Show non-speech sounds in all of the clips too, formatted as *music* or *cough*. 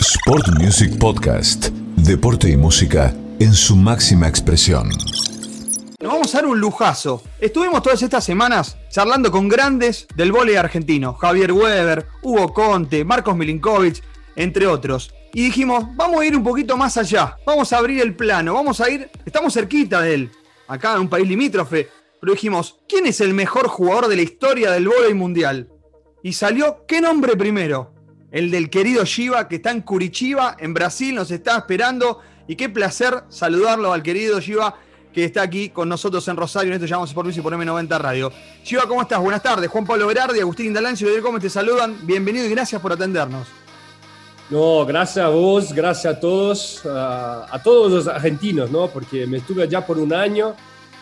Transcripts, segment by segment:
Sport Music Podcast. Deporte y música en su máxima expresión. Nos vamos a dar un lujazo. Estuvimos todas estas semanas charlando con grandes del vóley argentino. Javier Weber, Hugo Conte, Marcos Milinkovic, entre otros. Y dijimos, vamos a ir un poquito más allá. Vamos a abrir el plano. Vamos a ir, estamos cerquita de él. Acá en un país limítrofe. Pero dijimos, ¿quién es el mejor jugador de la historia del vóley mundial? Y salió, ¿qué nombre primero? El del querido Shiva, que está en Curitiba, en Brasil, nos está esperando. Y qué placer saludarlo al querido Shiva, que está aquí con nosotros en Rosario. En esto llamamos por y por M90 Radio. Shiva, ¿cómo estás? Buenas tardes. Juan Pablo Berardi, Agustín Indalancio y Gómez te saludan. Bienvenido y gracias por atendernos. No, gracias a vos, gracias a todos, a, todos los argentinos, ¿no? Porque me estuve allá por un año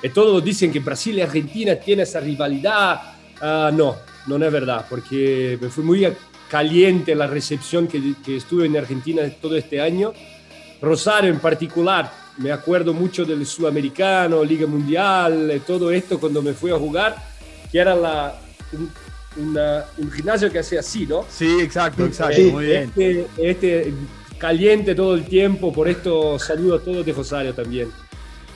y todos dicen que Brasil y Argentina tienen esa rivalidad. Ah, no, no es verdad, porque me fue muy caliente la recepción que, que estuve en Argentina todo este año. Rosario en particular, me acuerdo mucho del Sudamericano, Liga Mundial, todo esto cuando me fui a jugar, que era la, un, una, un gimnasio que hacía así, ¿no? Sí, exacto, exacto. Sí, muy bien. Este, este caliente todo el tiempo, por esto saludo a todos de Rosario también.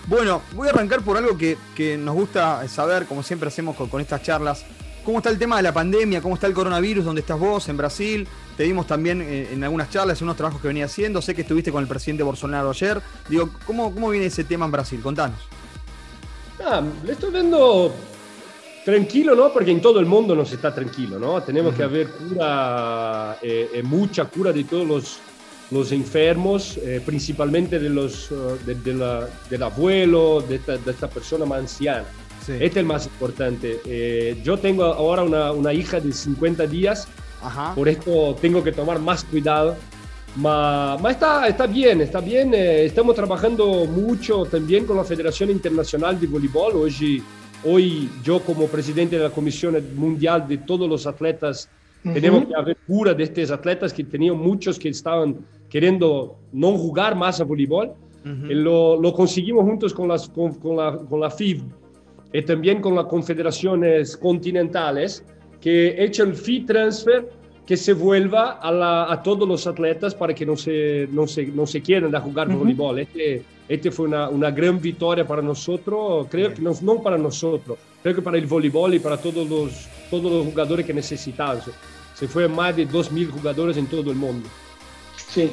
Bueno, voy a arrancar por algo que, que nos gusta saber, como siempre hacemos con, con, estas charlas. ¿Cómo está el tema de la pandemia? ¿Cómo está el coronavirus? ¿Dónde estás vos? En Brasil. Te vimos también eh, en algunas charlas, en unos trabajos que venía haciendo. Sé que estuviste con el presidente Bolsonaro ayer. Digo, ¿cómo, cómo viene ese tema en Brasil? Contanos. Ah, le estoy viendo tranquilo, ¿no? Porque en todo el mundo no se está tranquilo, ¿no? Tenemos uh -huh. que haber cura, eh, eh, mucha cura de todos los, los enfermos, eh, principalmente de los, de, de la, del abuelo, de esta, de esta persona más anciana. Sí. Este es el más importante. Eh, yo tengo ahora una, una, hija de 50 días, Ajá. por esto tengo que tomar más cuidado. Ma, ma está, está bien, está bien. Eh, estamos trabajando mucho también con la Federación Internacional de Voleibol. Hoy, hoy yo como presidente de la Comisión Mundial de todos los atletas, uh -huh. tenemos que haber cura de estos atletas que tenían muchos que estaban queriendo no jugar más a voleibol. Uh -huh. lo, lo, conseguimos juntos con, las, con, con, la, con la FIB y también con las confederaciones continentales que hecho el fee transfer que se vuelva a, la, a, todos los atletas para que no se, no se, no se quieran a jugar uh -huh. voleibol. Este, este fue una, una, gran victoria para nosotros, creo que no, no, para nosotros, creo que para el voleibol y para todos los, todos los jugadores que necesitaban. Se fue más de 2.000 jugadores en todo el mundo. Sí,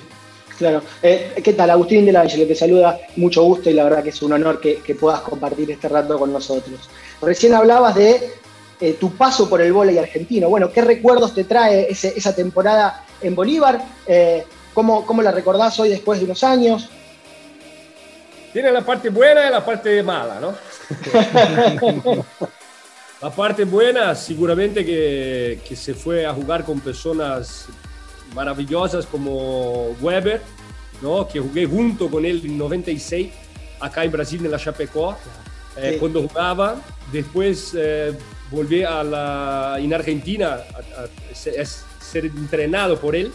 Claro. Eh, ¿Qué tal? Agustín de la Ángel, te saluda, mucho gusto y la verdad que es un honor que, que puedas compartir este rato con nosotros. Recién hablabas de eh, tu paso por el vóley argentino. Bueno, ¿qué recuerdos te trae ese, esa temporada en Bolívar? Eh, ¿cómo, ¿Cómo la recordás hoy después de unos años? Tiene la parte buena y la parte mala, ¿no? *laughs* la parte buena, seguramente que, que se fue a jugar con personas maravillosas como Weber, ¿no? que jugué junto con él en 96 acá en Brasil en la Chapecó, eh, sí. cuando jugaba. Después eh, volví a la, en Argentina a, a, ser entrenado por él.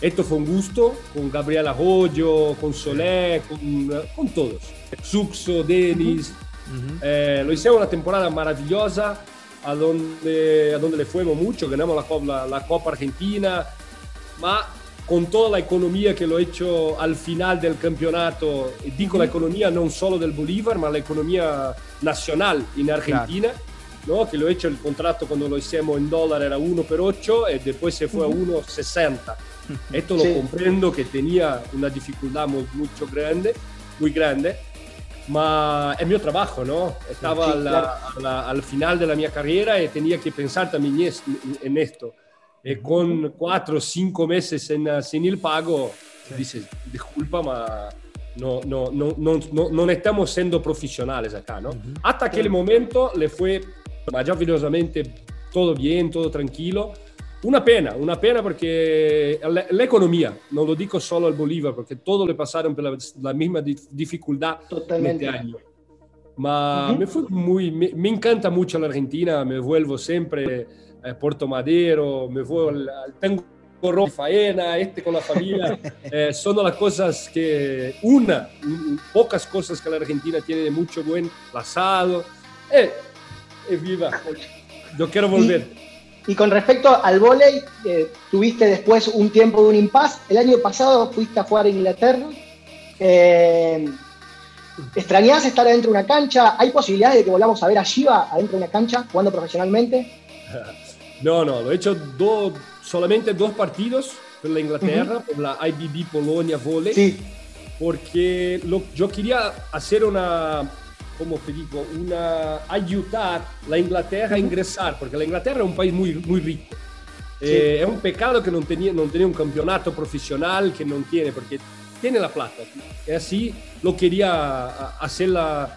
Esto fue un gusto con Gabriel Arroyo, con Solé, con, con todos. Suxo, Denis. Uh -huh. eh, lo hicimos una temporada maravillosa a donde, a donde le fuimos mucho, ganamos la, la, la Copa Argentina, ma con toda la economía que lo he hecho al final del campeonato, y digo la economía no solo del Bolívar, ma la economía nacional en Argentina, claro. ¿no? que lo he hecho el contrato cuando lo hicimos en dólar era 1 por 8 y después se fue a 1,60. *laughs* Esto lo sí. comprendo que tenía una dificultad muy, mucho grande, muy grande, ma es mi trabajo, ¿no? Estaba sí, claro. la, la, al final de la mi carrera y tenía que pensar también en esto. E con cuatro o cinco meses en, sin el pago, sí. dices, disculpa, ma no, no, no, no, no estamos siendo profesionales acá, ¿no? Uh -huh. Hasta aquel momento le fue maravillosamente todo bien, todo tranquilo. Una pena, una pena porque la, la, economía, no lo digo solo al Bolívar, porque todos le pasaron por la, la misma dificultad Totalmente. año. Ma uh -huh. me, fue muy, me, me, encanta mucho la Argentina, me vuelvo siempre a Puerto Madero, me vuelvo al, al tengo faena, este con la familia, *laughs* eh, son las cosas que, una, pocas cosas que la Argentina tiene de mucho buen pasado. Eh, eh, viva, yo quiero volver. Y con respecto al vóley, eh, tuviste después un tiempo de un impas. El año pasado fuiste a jugar en Inglaterra. Eh, ¿Extrañás estar adentro de una cancha? ¿Hay posibilidades de que volvamos a ver a Shiva adentro de una cancha jugando profesionalmente? *laughs* No, no, lo he hecho do, solamente dos partidos por la Inglaterra, por la IBB Polonia Volley. Sí. Porque lo, yo quería hacer una, como te digo, una, ayudar a la Inglaterra a ingresar, porque la Inglaterra es un país muy, muy rico. Eh, es un pecado que no tenía, no tenía un campeonato profesional, que no tiene, porque tiene la plata. Y así lo quería hacerla,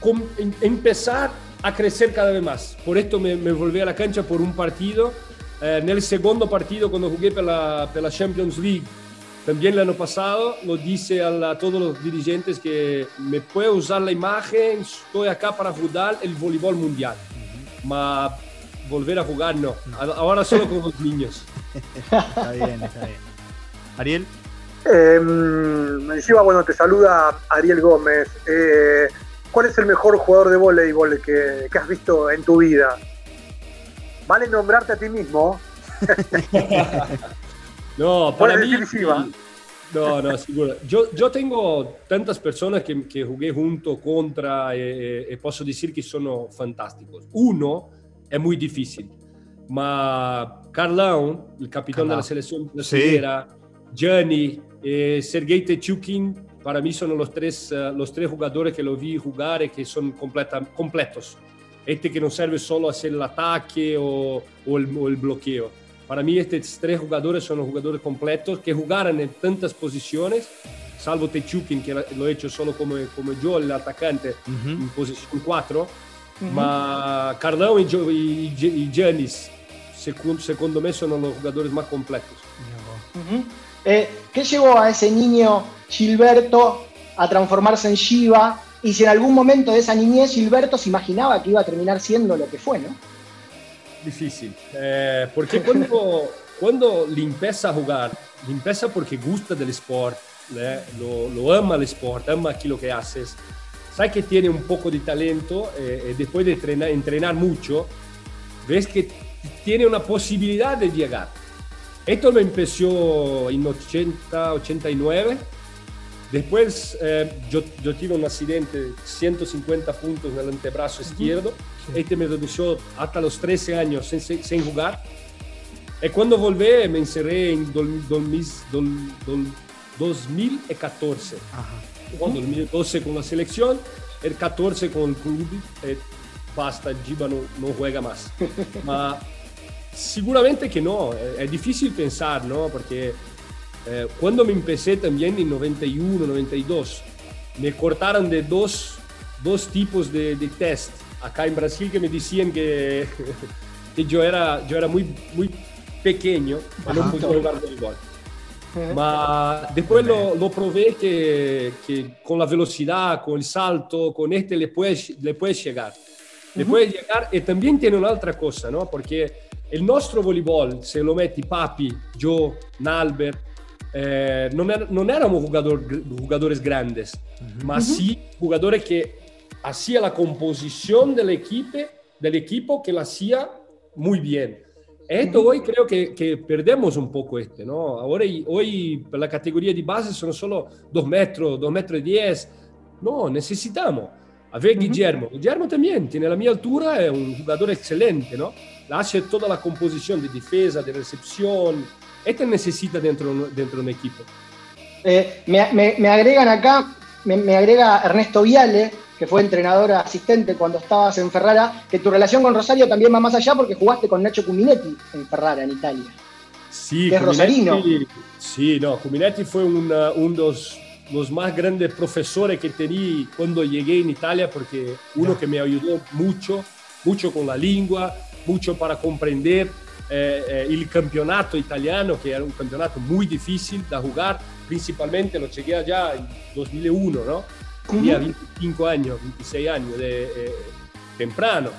com, em, empezar a crecer cada vez más. Por esto me, me volví a la cancha por un partido. Eh, en el segundo partido, cuando jugué por la, Champions League, también el año pasado, lo dice a, a, todos los dirigentes que me puedo usar la imagen, estoy acá para jugar el voleibol mundial. Uh -huh. volver a jugar no. no. Ahora solo con los niños. *laughs* está bien, está bien. Ariel. Eh, decía, bueno, te saluda Ariel Gómez. Eh, ¿Cuál es el mejor jugador de voleibol que, que, has visto en tu vida? Vale nombrarte a ti mismo. *laughs* no, para mí. No, no, seguro. Yo, yo tengo tantas personas que, que jugué junto, contra, e, e posso decir que sono fantásticos. Uno è muy difícil, ma Carlão, il capitano della selezione brasileira, sí. Gianni e Sergei Techukin, para mí son los tres, uh, los tres jugadores que lo vi jugar y que son completa, completos. Este que no serve solo a hacer el ataque o, o, el, o el bloqueo. Para mí estos tres jugadores son los jugadores completos que jugaron en tantas posiciones, salvo Techukin que lo he hecho solo como, como yo, el atacante, uh -huh. en posición 4. Uh -huh. Ma Carlão e, Giannis, secondo, secondo me, sono los jugadores más completos. Uh -huh. Eh, ¿Qué llevó a ese niño Gilberto a transformarse en Shiva? Y si en algún momento de esa niñez Gilberto se imaginaba que iba a terminar siendo lo que fue, ¿no? Difícil, eh, porque cuando, *laughs* cuando le empieza a jugar, le empieza porque gusta del sport, ¿eh? lo, ama el sport, ama aquello que haces, sabe que tiene un poco de talento eh, y después de entrenar, entrenar mucho, ves que tiene una posibilidad de llegar. Esto lo empezó en 80, 89. Después eh, yo, yo, tuve un accidente, 150 puntos en el antebrazo izquierdo. Este me redució hasta los 13 años sin, sin jugar. Y cuando volví me encerré en 2014. Ajá. 2012 con la selección, el 14 con el club. Eh, basta, Giba no, no juega más. *laughs* Ma, Seguramente que no, es difícil pensar, ¿no? Porque eh, cuando me empecé también en 91, 92, me cortaron de dos, dos tipos de, de, test acá en Brasil que me decían que, *laughs* que yo, era, yo era muy, muy pequeño y no podía jugar voleibol. Ma después lo, lo probé que, que, con la velocidad, con el salto, con este le puedes, le puedes llegar. Le puedes llegar y también tiene una otra cosa, ¿no? Porque il nostro voleibol, se lo metti Papi, Joe, Nalbert, eh, non, er non, jugador, jugadores grandes, uh -huh. ma sí jugadores que hacía la composición del, equipe, del equipo que la hacía muy bien. Esto -huh. hoy creo que, que, perdemos un poco este, ¿no? Ahora, hoy la categoría de base son solo 2 metros, 2 metros y 10. No, necesitamos. A ver, uh -huh. Guillermo. Guillermo también tiene la mi altura, es un jugador excelente, ¿no? hace toda la composición de defensa, de recepción. Este necesita dentro, dentro de un equipo. Eh, me, me, me, agregan acá, me, me, agrega Ernesto Viale, que fue entrenador asistente cuando estabas en Ferrara, que tu relación con Rosario también va más allá porque jugaste con Nacho Cuminetti en Ferrara, en Italia. Sí, que es rosarino. Sí, no, Cuminetti fue una, uno de los, más grandes profesores que tenía cuando llegué en Italia, porque uno que me ayudó mucho, mucho con la lengua, mucho para comprender eh, eh, el campeonato italiano, que era un campeonato muy difícil de jugar, principalmente lo llegué allá en 2001, ¿no? Tenía 25 años, 26 años de, eh, temprano,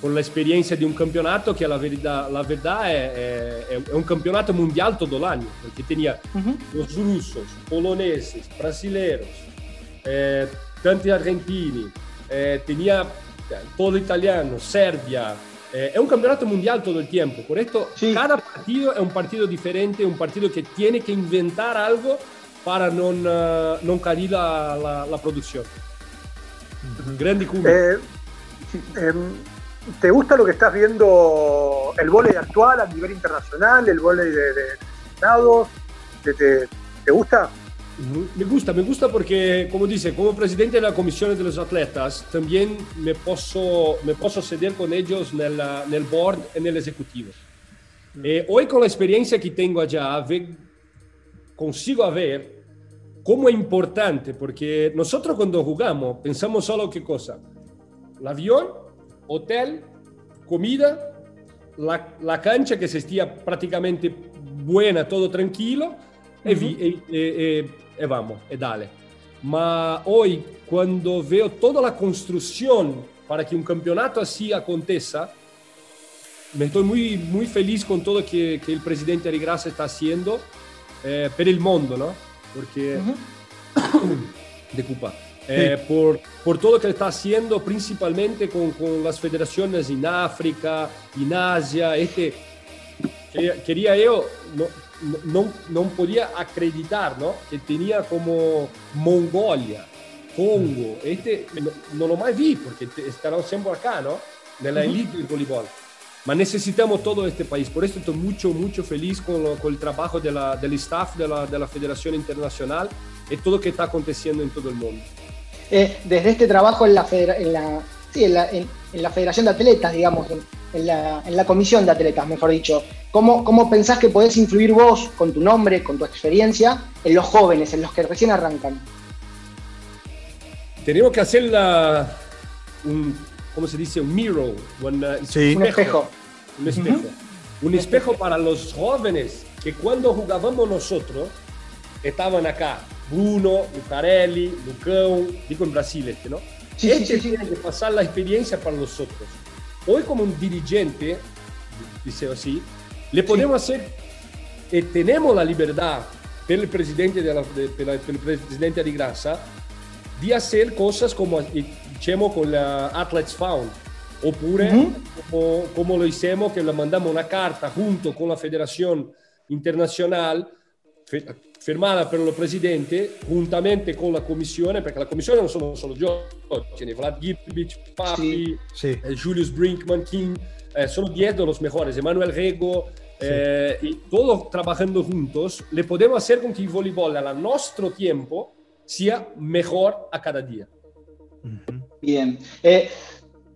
con la experiencia de un campeonato que la verdad, la verdad es, es, es un campeonato mundial todo el año, porque tenía uh -huh. los rusos, poloneses, brasileños, eh, tantos argentinos, tenía todo italiano, Serbia, Eh, es un campeonato mundial todo el tiempo, por esto cada partido es un partido diferente, un partido que tiene que inventar algo para no uh, non caer la, la, producción. Grande eh, em, ¿Te gusta lo que estás viendo, el volei actual a nivel internacional, el volei de, de, de ¿Te, te gusta? Me gusta, me gusta porque, como dice, como presidente de la comisión de los atletas, también me puedo, me puedo ceder con ellos en el board, en el ejecutivo. Eh, hoy con la experiencia que tengo allá, ve, consigo ver cómo es importante, porque nosotros cuando jugamos pensamos solo qué cosa, el avión, hotel, comida, la, la cancha que se esté prácticamente buena, todo tranquilo, uh -huh. e, e, e, e vamos, dale. Ma hoy, cuando veo toda la construcción para que un campeonato así acontezca, me estoy muy, muy feliz con todo que, que el presidente Arigrasa está haciendo eh, per il mondo, ¿no? Porque, uh *coughs* -huh. de Cupa, eh, por, por todo que está haciendo principalmente con, con las federaciones en África, en Asia, este, quería, quería yo, no, no, no podía acreditar ¿no? que tenía como Mongolia, Congo, este no, no lo más vi porque estarán siempre acá, ¿no? De la elite del voleibol. Pero necesitamos todo este país, por eso estoy mucho, mucho feliz con, lo, con el trabajo de la, del staff de la, de la Federación Internacional y todo lo que está aconteciendo en todo el mundo. Eh, desde este trabajo en la, en la, sí, en la, en, en la Federación de Atletas, digamos, en la, en la, comisión de atletas, mejor dicho. ¿Cómo, ¿Cómo pensás que podés influir vos, con tu nombre, con tu experiencia, en los jóvenes, en los que recién arrancan? Tenemos que hacer la, un, ¿cómo se dice? Un mirror, un, uh, sí. un espejo. Un espejo. Uh -huh. Un espejo para los jóvenes que cuando jugábamos nosotros estaban acá. Bruno, Lucarelli, Lucão, digo en Brasil este, ¿no? Sí, este sí, sí, tiene que pasar la experiencia para nosotros. Hoy como un dirigente, dice así, le podemos hacer, eh, tenemos la libertad per il presidente, della, de, per, per il presidente di Grassa di hacer cosas como hicimos con la Athletes Found, oppure -huh. como, como, lo hicimos que le mandamos una carta junto con la Federación Internacional firmada per il presidente juntamente con la commissione, perché la commissione non sono solo ne Vlad Gibic, Papi, sí, sí. Eh, Julius Brinkman, King, eh, sono 10 de los mejores, Emanuel Rego, sí. eh, y todos trabajando juntos, le podemos hacer con que el voleibol a nuestro tiempo sea mejor a cada día. Bien. Eh,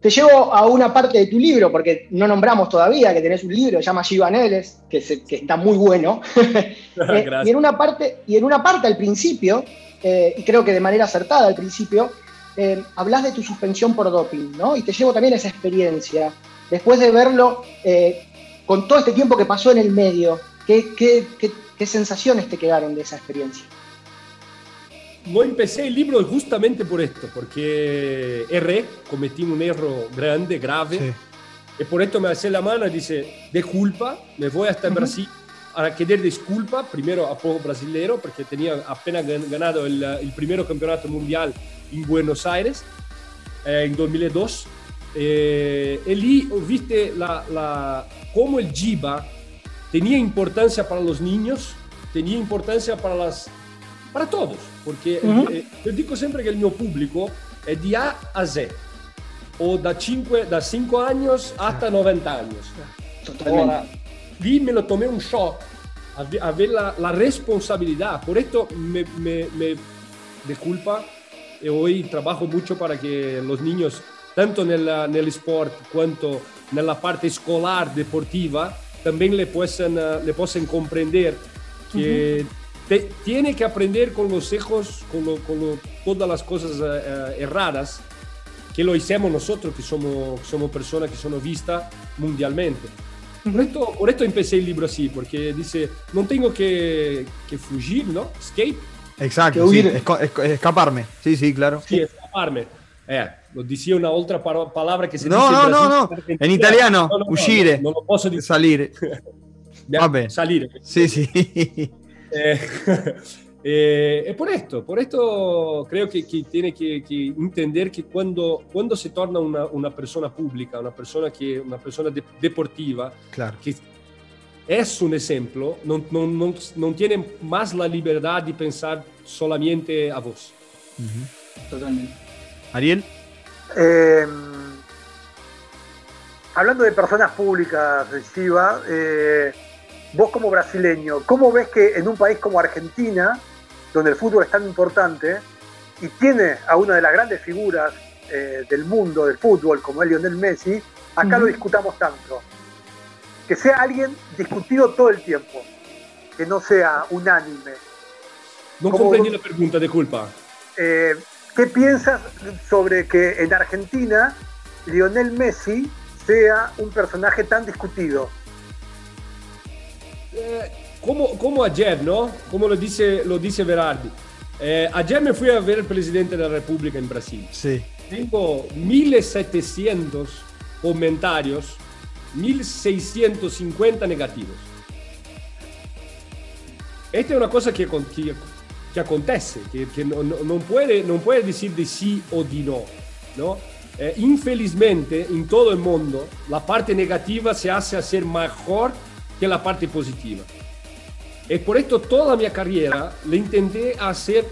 te llevo a una parte de tu libro, porque no nombramos todavía que tenés un libro, se llama Givaneles, que, se, que está muy bueno. *laughs* eh, y, en una parte, y en una parte al principio, eh, y creo que de manera acertada al principio, eh, hablas de tu suspensión por doping, ¿no? Y te llevo también a esa experiencia. Después de verlo, eh, con todo este tiempo que pasó en el medio, ¿qué, qué, qué, qué sensaciones te quedaron de esa experiencia? No empecé el libro justamente por esto, porque erré, cometí un error grande, grave, sí. y por esto me hace la mano y dice, de culpa, me voy hasta uh -huh. Brasil a pedir disculpa, primero a poco brasilero, porque tenía apenas ganado el, el primer campeonato mundial en Buenos Aires, eh, en 2002, eh, y lì viste la, la, cómo el Jiba tenía importancia para los niños, tenía importancia para las para todos, -huh. eh, io dico sempre che il mio pubblico è di A a Z, o da 5, da 5 años hasta 90 años. Totalmente. Ahora, lì me lo tomé un shock, a ver la, la responsabilidad, por esto me, me, me de culpa y hoy trabajo mucho para que los niños, tanto nel, nel sport quanto nella parte escolar deportiva, también le puedan, le puedan comprender que uh -huh te, tiene que aprender con los hijos, con, lo, con lo, todas las cosas uh, erradas que lo hicimos nosotros, que somos, somos personas que son vistas mundialmente. Por esto, por esto empecé el libro así, porque dice, no tengo que, que fugir, ¿no? Escape. Exacto, sí, esco, esco, escaparme. Sí, sí, claro. Sí, escaparme. Eh, lo decía una otra palabra que se no, dice no, en no, no, en italiano, no, no, uscire. No, no, lo posso dire. Salir. *laughs* Vabbè. Salire. Sí, sí. *laughs* *laughs* Eh, Eh, es por esto, por esto creo que, que tiene que, que, entender que cuando, cuando se torna una, una, persona pública, una persona, que, una persona de, deportiva, claro. que es un ejemplo, no, no, no, no, tiene más la libertad de pensar solamente a vos. Uh -huh. Totalmente. Ariel. Eh, hablando de personas públicas, Shiva, eh, vos como brasileño, ¿cómo ves que en un país como Argentina, donde el fútbol es tan importante y tiene a una de las grandes figuras eh, del mundo del fútbol como es Lionel Messi, acá uh -huh. lo discutamos tanto? Que sea alguien discutido todo el tiempo, que no sea unánime. No comprendí la pregunta, disculpa. Eh, ¿Qué piensas sobre que en Argentina Lionel Messi sea un personaje tan discutido? Como, como, ayer, ¿no? Como lo dice, lo dice Verardi. Eh, ayer me fui a ver el presidente de la República en Brasil. Sí. Tengo 1700 comentarios, 1650 negativos. Esta es una cosa que, que, que acontece, que, que no, no, no, puede, no puede decir de sí o de no. ¿no? Eh, infelizmente, en todo el mundo, la parte negativa se hace hacer mejor que la parte positiva. Y por esto toda mi carrera le intenté hacer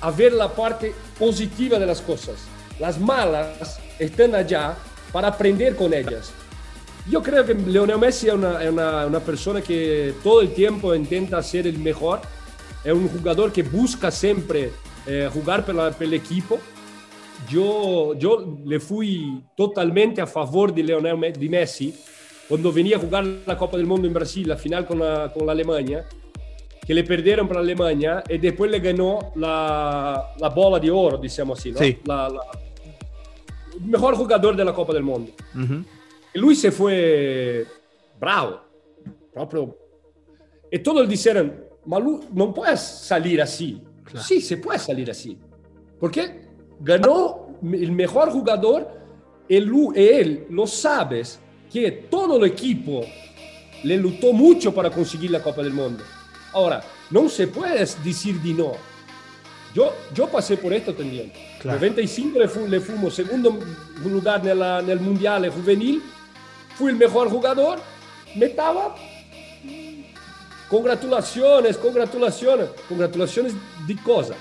a ver la parte positiva de las cosas. Las malas están allá para aprender con ellas. Yo creo que Lionel Messi es una, una, una persona que todo el tiempo intenta ser el mejor. Es un jugador que busca siempre eh, jugar por el equipo. Yo, yo le fui totalmente a favor de Lionel de Messi cuando venía a jugar la Copa del Mundo en Brasil, la final con la, con la Alemania, que le perdieron para Alemania y después le ganó la, la bola de oro, digamos así, ¿no? Sí. La, la, el mejor jugador de la Copa del Mundo. Uh -huh. Y Luis se fue bravo, proprio. Y todos dijeron, Malu, no puedes salir así. Claro. Sí, se puede salir así. Porque ganó el mejor jugador, él, él lo sabes que todo el equipo le luchó mucho para conseguir la Copa del Mundo. Ahora, no se puede decir de no. Yo, yo pasé por esto también. Claro. 95 le, fu, le fuimos segundo lugar en el Mundial Juvenil. Fui el mejor jugador. Me estaba. Congratulaciones, congratulaciones. Congratulaciones de cosa.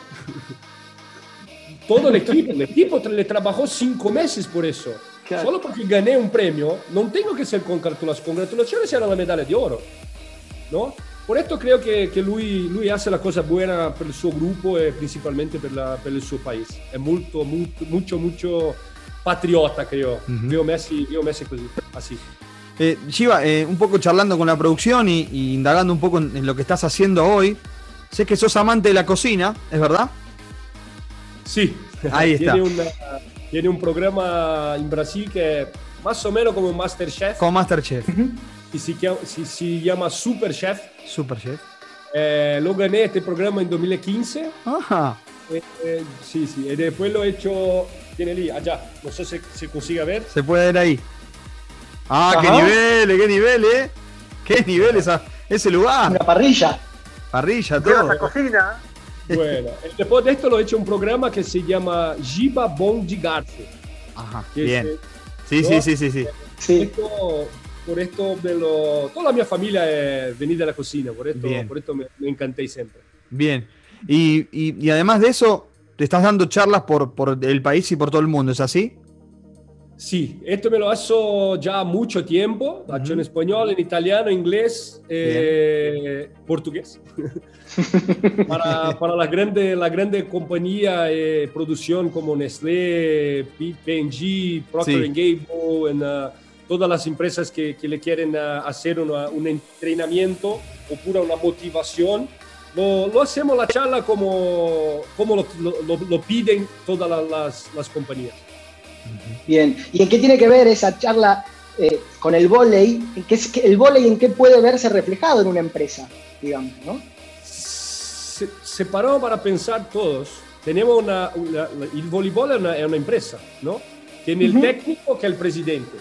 Todo el equipo, el equipo le trabajó cinco meses por eso. Claro. Solo porque gané un premio, no tengo que ser congratulaciones. Congratulaciones era la medalla de oro. ¿no? Por esto creo que, que lui, lui hace la cosa buena per il suo gruppo e principalmente per, la, per il suo paese. È molto, molto, mucho, mucho patriota, creo. Uh -huh. Veo, Messi, veo Messi così, así. Eh, Shiva, eh, un poco charlando con la producción y, y indagando un poco en, en, lo que estás haciendo hoy, sé que sos amante de la cocina, ¿es verdad? Sí, ahí *laughs* está. tiene, una, tiene un programa en Brasil que es más o menos como Masterchef. Como Masterchef. Uh -huh. Y se, se, se, llama Super Chef. Super Chef. Eh, lo gané este programa en 2015. Ajá. Eh, eh, sí, sí. Y después lo he hecho, tiene ahí, allá. No sé si se consigue ver. Se puede ver ahí. Ah, Ajá. qué nivel, qué nivel, eh. Qué nivel esa, ese lugar. Una parrilla. Parrilla, todo. la cocina. Bueno, después de esto lo he hecho un programa que se llama Giba Bon de Garce. Ajá, bien. sí, ¿no? sí, sí, sí, sí. sí. Esto, por esto me lo, toda la mi familia es venida a la cocina, por esto, Bien. por esto me, me, encanté siempre. Bien, y, y, y, además de eso, te estás dando charlas por, por el país y por todo el mundo, ¿es así? Sí, esto me lo hago ya mucho tiempo, uh -huh. en español, en italiano, inglés, eh, portugués. *laughs* para, para la grande, la grande compañía de producción como Nestlé, P&G, Procter sí. Gamble, en, uh, todas las empresas que, que le quieren uh, hacer una, un entrenamiento o pura una motivación, lo, lo hacemos la charla como, como lo, lo, lo piden todas las, las, compañías. Bien, ¿y en qué tiene que ver esa charla eh, con el volei? ¿Qué es, ¿El volei en qué puede verse reflejado en una empresa, digamos, no? Se, se paró para pensar todos. Tenemos una, una el voleibol es una, es una, empresa, ¿no? Tiene uh -huh. el técnico que el presidente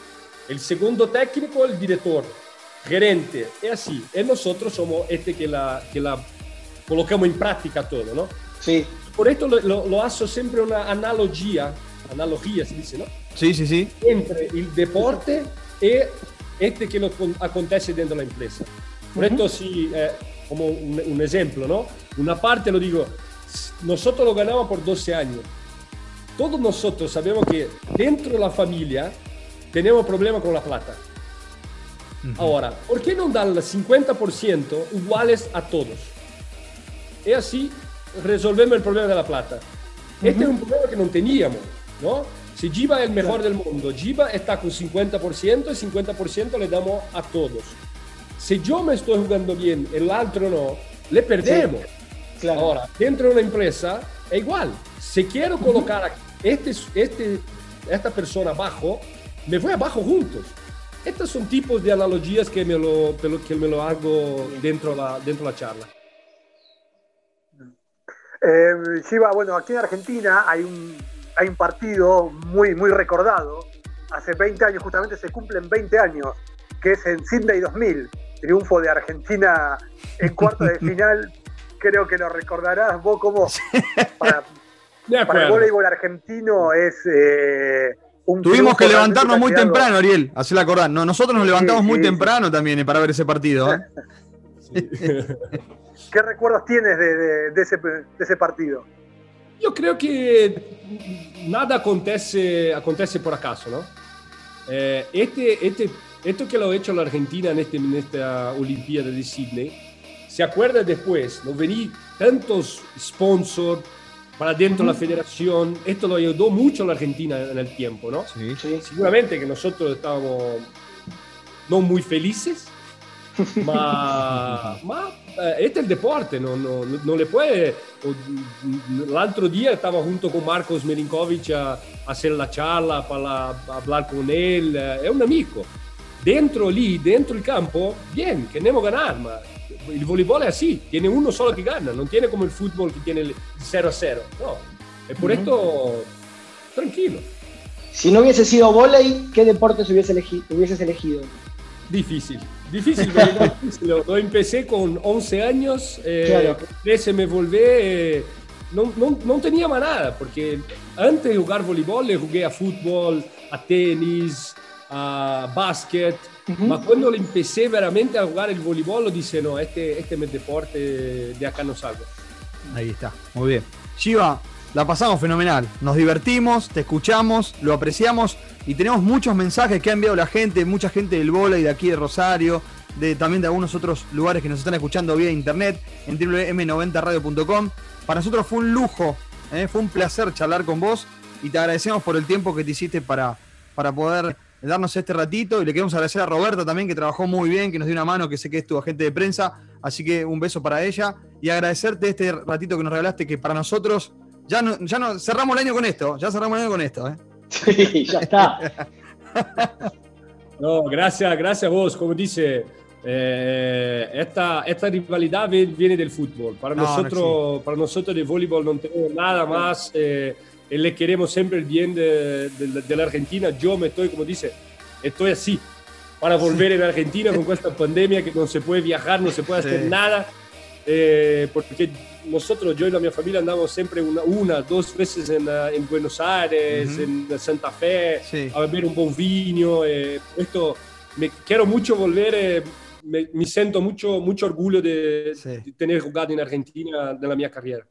el segundo técnico, el director, gerente, es así. Y nosotros somos este que la, que la colocamos en práctica todo, ¿no? Sí. Por esto lo, lo, lo hago siempre una analogía, analogía se dice, ¿no? Sí, sí, sí. Entre el deporte y este que lo con- acontece dentro de la empresa. Por esto, sí, eh, como un, un ejemplo, ¿no? Una parte lo digo, nosotros lo ganamos por 12 años. Todos nosotros sabemos que dentro de la familia tenemos problemas con la plata. Ahora, ¿por qué no dar el 50% iguales a todos? Y así resolvemos el problema de la plata. Este es un problema que no teníamos, ¿no? Si Giba es el mejor del mundo, Giba está con 50% y 50% le damos a todos. Si yo me estoy jugando bien, el otro no, le perdemos. Claro. Ahora, dentro de una empresa es igual. Si quiero colocar a este, este, esta persona abajo, me voy abajo juntos. Estos son tipos de analogías que me lo, que me lo hago dentro de la, dentro de la charla. Eh, Shiva, bueno, aquí en Argentina hay un, hay un partido muy, muy recordado. Hace 20 años, justamente se cumplen 20 años, que es en Sydney 2000. Triunfo de Argentina en cuarto de *laughs* final. Creo que lo recordarás vos como *laughs* para, el voleibol argentino es eh, un Tuvimos que levantarnos muy temprano, Ariel, hacerla acordar. No, nosotros nos Sí, levantamos muy sí, sí. temprano también eh, para ver ese partido. ¿eh? *laughs* *laughs* ¿Qué recuerdos tienes de, de- de ese, de ese partido? Yo creo que nada acontece, acontece por acaso, ¿no? Eh, este, este, esto que lo ha hecho la Argentina en, este, en esta Olimpiada de Sydney, se acuerda después, no vení tantos sponsors para dentro de la federación, esto lo ayudó mucho a la Argentina en el tiempo, ¿no? Sí. Sí. Seguramente que nosotros estábamos no muy felices, *laughs* ma, ma, eh, este es el deporte, no, no, no le puede. o- L'altro día estaba junto con Marcos Milinkovic a, a hacer la charla para hablar con él, eh, es un amigo. Dentro lì, dentro el campo, bien, queremos ganar, ma el voleibol es así, tiene uno solo que gana, no tiene como el fútbol que tiene el 0 a 0, no. Y por esto, tranquilo. Si no hubiese sido volei, ¿qué deportes hubiese elegi- hubieses elegido? Difícil, difícil, pero lo empecé con 11 años, eh, Claro. con 13 me volví, eh, no, no, no tenía más nada, porque antes de jugar voleibol le jugué a fútbol, a tenis, a básquet, ma cuando le empecé veramente a jugar el voleibol, lo dice, no, este, este es deporte, de acá no salgo. Ahí está, muy bien. Shiva, la pasamos fenomenal. Nos divertimos, te escuchamos, lo apreciamos y tenemos muchos mensajes que ha enviado la gente, mucha gente del y de aquí de Rosario, de, también de algunos otros lugares que nos están escuchando vía internet en www.m90radio.com. Para nosotros fue un lujo, ¿eh? fue un placer charlar con vos y te agradecemos por el tiempo que te hiciste para, para poder darnos este ratito y le queremos agradecer a Roberta también que trabajó muy bien, que nos dio una mano, que sé que es tu agente de prensa, así que un beso para ella y agradecerte este ratito que nos regalaste que para nosotros ya no, ya no cerramos el año con esto, ya cerramos el año con esto. ¿eh? *laughs* Sí, ya está. *laughs* No, gracias, gracias a vos. Como dice, eh, esta, esta rivalidad vi- viene del fútbol. Para, No, nosotros, para nosotros de voleibol no tenemos nada más. eh, le queremos siempre el bien de, de- de la Argentina. Yo me estoy, como dice, estoy así para volver en Argentina con esta pandemia que no se puede viajar, no se puede hacer Sí. nada. eh, porque nosotros, yo y la mi familia andamos siempre una, una dos veces en, en Buenos Aires, Ujú. en Santa Fe, Sí. a beber un buen vino. eh, esto, me quiero mucho volver, eh, me, me siento mucho, mucho orgullo de, Sí. de tener jugado en Argentina de la mi carrera.